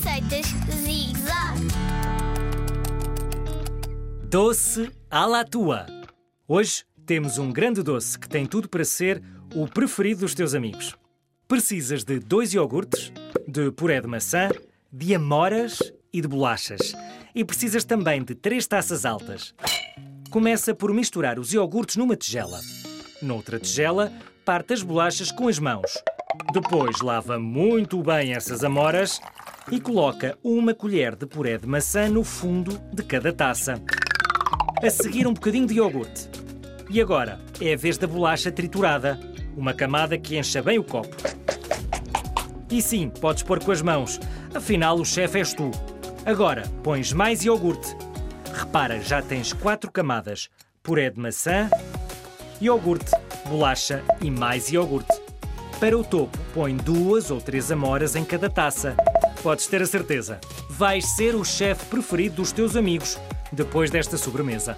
Receitas Zig Zag. Doce à la tua. Hoje temos um grande doce que tem tudo para ser o preferido dos teus amigos. Precisas de dois iogurtes, de puré de maçã, de amoras e de bolachas. E precisas também de três taças altas. Começa por misturar os iogurtes numa tigela. Noutra tigela, parte as bolachas com as mãos. Depois lava muito bem essas amoras e coloca uma colher de puré de maçã no fundo de cada taça. A seguir, um bocadinho de iogurte. E agora é a vez da bolacha triturada, uma camada que encha bem o copo. E sim, podes pôr com as mãos, afinal o chefe és tu. Agora pões mais iogurte. Repara, já tens quatro camadas: puré de maçã, iogurte, bolacha e mais iogurte. Para o topo, põe duas ou três amoras em cada taça. Podes ter a certeza, vais ser o chefe preferido dos teus amigos depois desta sobremesa.